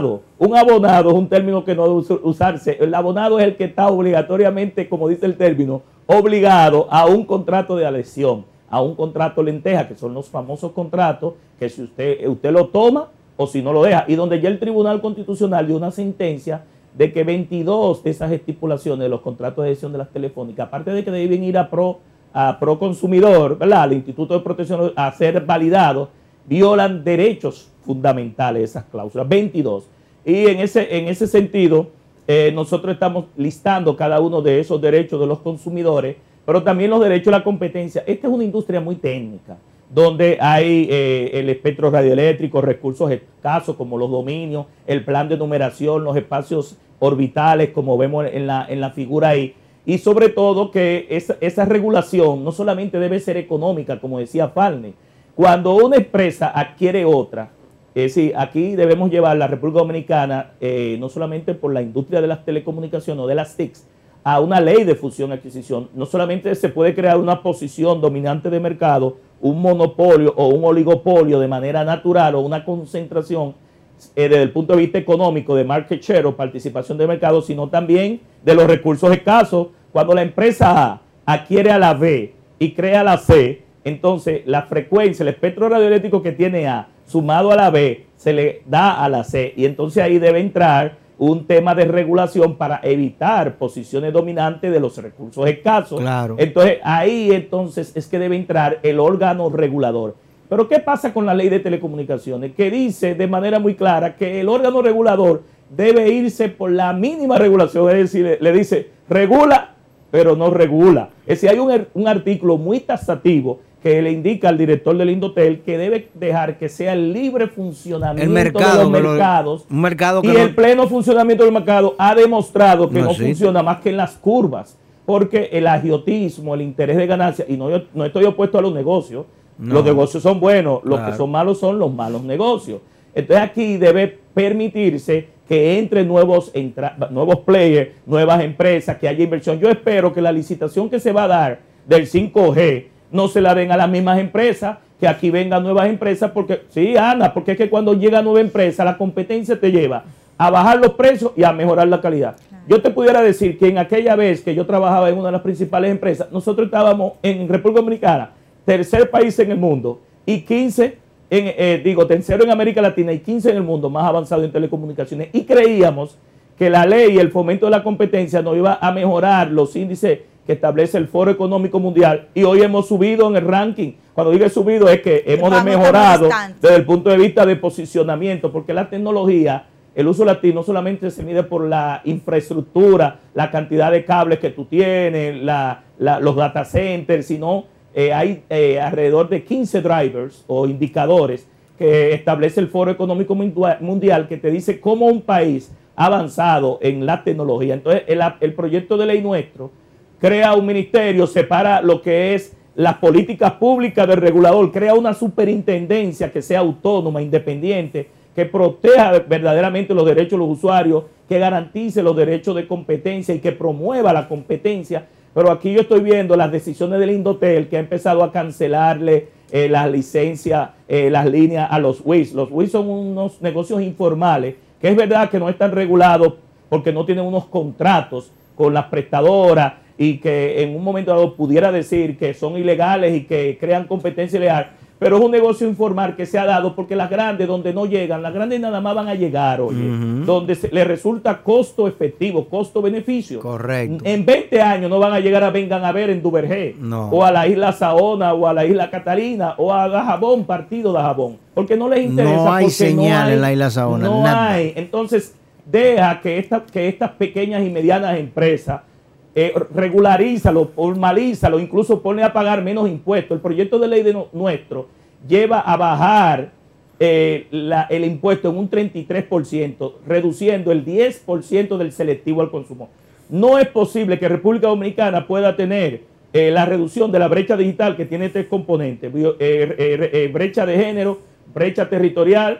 Un abonado es un término que no debe usarse. El abonado es el que está obligatoriamente, como dice el término, obligado a un contrato de adhesión, a un contrato lenteja, que son los famosos contratos que si usted, usted lo toma o si no lo deja. Y donde ya el Tribunal Constitucional dio una sentencia de que 22 de esas estipulaciones de los contratos de adhesión de las telefónicas, aparte de que deben ir a pro, a pro consumidor, ¿verdad? al Instituto de Protección a ser validados, violan derechos fundamentales esas cláusulas, 22. Y en ese, en ese sentido, eh, nosotros estamos listando cada uno de esos derechos de los consumidores, pero también los derechos de la competencia. Esta es una industria muy técnica, donde hay eh, el espectro radioeléctrico, recursos escasos como los dominios, el plan de numeración, los espacios orbitales, como vemos en la, en la figura ahí. Y sobre todo que esa, esa regulación no solamente debe ser económica, como decía Falne, cuando una empresa adquiere otra, es decir, aquí debemos llevar la República Dominicana, eh, no solamente por la industria de las telecomunicaciones o de las TICs, a una ley de fusión y adquisición. No solamente se puede crear una posición dominante de mercado, un monopolio o un oligopolio de manera natural o una concentración eh, desde el punto de vista económico de market share o participación de mercado, sino también de los recursos escasos. Cuando la empresa A adquiere a la B y crea la C, entonces la frecuencia, el espectro radioeléctrico que tiene A, sumado a la B, se le da a la C. Y entonces ahí debe entrar un tema de regulación para evitar posiciones dominantes de los recursos escasos. Claro. Entonces ahí entonces es que debe entrar el órgano regulador. Pero ¿qué pasa con la ley de telecomunicaciones? Que dice de manera muy clara que el órgano regulador debe irse por la mínima regulación, es decir, le, dice, regula, pero no regula. Es decir, hay un, un artículo muy taxativo que le indica al director del Indotel que debe dejar que sea el libre funcionamiento de los mercados. un mercado y el pleno funcionamiento del mercado ha demostrado que no, funciona más que en las curvas, porque el agiotismo, el interés de ganancia, y no, no estoy opuesto a los negocios, los negocios son buenos, los que son malos son los malos negocios. Entonces aquí debe permitirse que entre nuevos, nuevos players, nuevas empresas, que haya inversión. Yo espero que la licitación que se va a dar del 5G, no se la den a las mismas empresas, que aquí vengan nuevas empresas, porque sí, Ana, porque es que cuando llega nueva empresa, la competencia te lleva a bajar los precios y a mejorar la calidad. Yo te pudiera decir que en aquella vez que yo trabajaba en una de las principales empresas, nosotros estábamos en República Dominicana, tercer país en el mundo, y 15, en, eh, digo, tercero en América Latina y 15 en el mundo más avanzado en telecomunicaciones, y creíamos que la ley y el fomento de la competencia nos iba a mejorar los índices que establece el Foro Económico Mundial y hoy hemos subido en el ranking. Cuando digo subido es que hemos mejorado desde el punto de vista de posicionamiento, porque la tecnología, el uso latino no solamente se mide por la infraestructura, la cantidad de cables que tú tienes, los data centers, sino eh, hay eh, alrededor de 15 drivers o indicadores que establece el Foro Económico Mundial que te dice cómo un país ha avanzado en la tecnología. Entonces, el, el proyecto de ley nuestro crea un ministerio, separa lo que es las políticas públicas del regulador, crea una superintendencia que sea autónoma, independiente, que proteja verdaderamente los derechos de los usuarios, que garantice los derechos de competencia y que promueva la competencia. Pero aquí yo estoy viendo las decisiones del Indotel que ha empezado a cancelarle eh, las licencias, eh, las líneas a los WIS. Los WIS son unos negocios informales que es verdad que no están regulados porque no tienen unos contratos con las prestadoras y que en un momento dado pudiera decir que son ilegales y que crean competencia ilegal, pero es un negocio informal que se ha dado porque las grandes, donde no llegan, las grandes nada más van a llegar, oye, donde se, les resulta costo efectivo, costo-beneficio. Correcto. En 20 años no van a llegar a Vengan a ver en Duvergé, o a la isla Saona, o a la isla Catalina, o a Dajabón, partido de Dajabón, porque no les interesa. No hay señal en la isla Saona. No hay. Entonces, deja que, esta, que estas pequeñas y medianas empresas eh, regularízalo, formalízalo, incluso pone a pagar menos impuestos. El proyecto de ley de nuestro lleva a bajar eh, el impuesto en un 33%, reduciendo el 10% del selectivo al consumo. No es posible que República Dominicana pueda tener eh, la reducción de la brecha digital que tiene tres componentes, brecha de género, brecha territorial